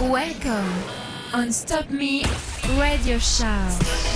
Welcome on Stop Me Radio Show.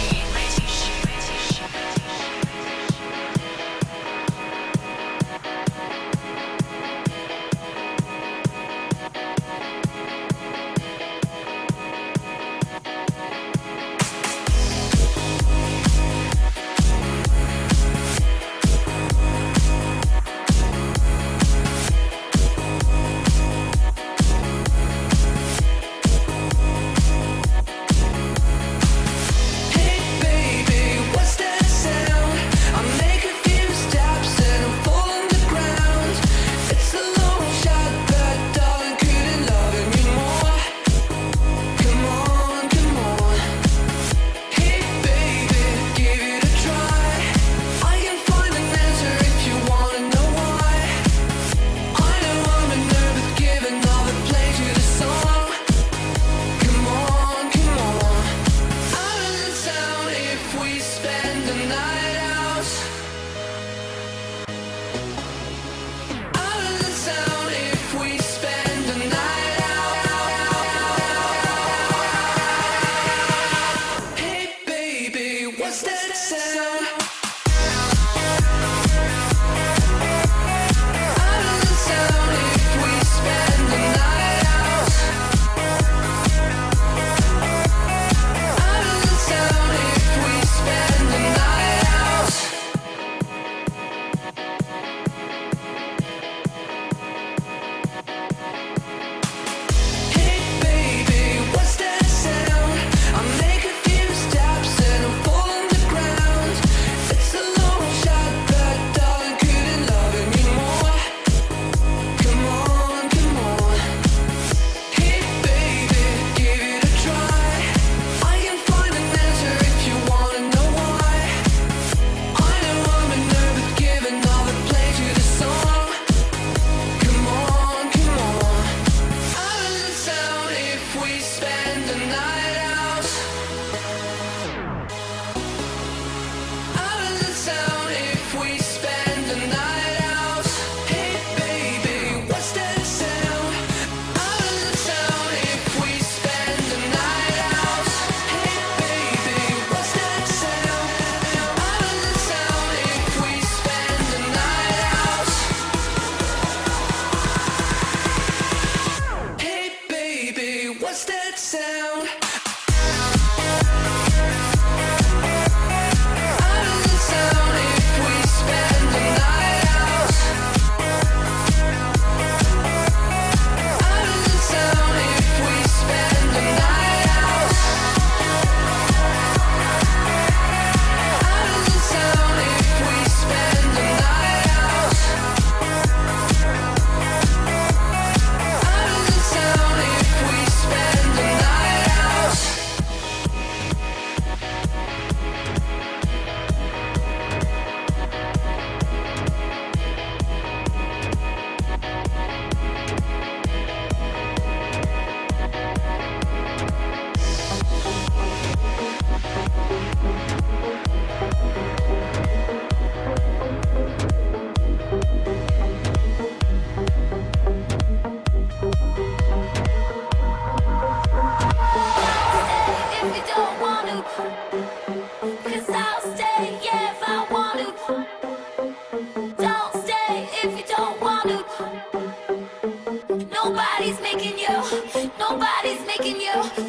fucking you.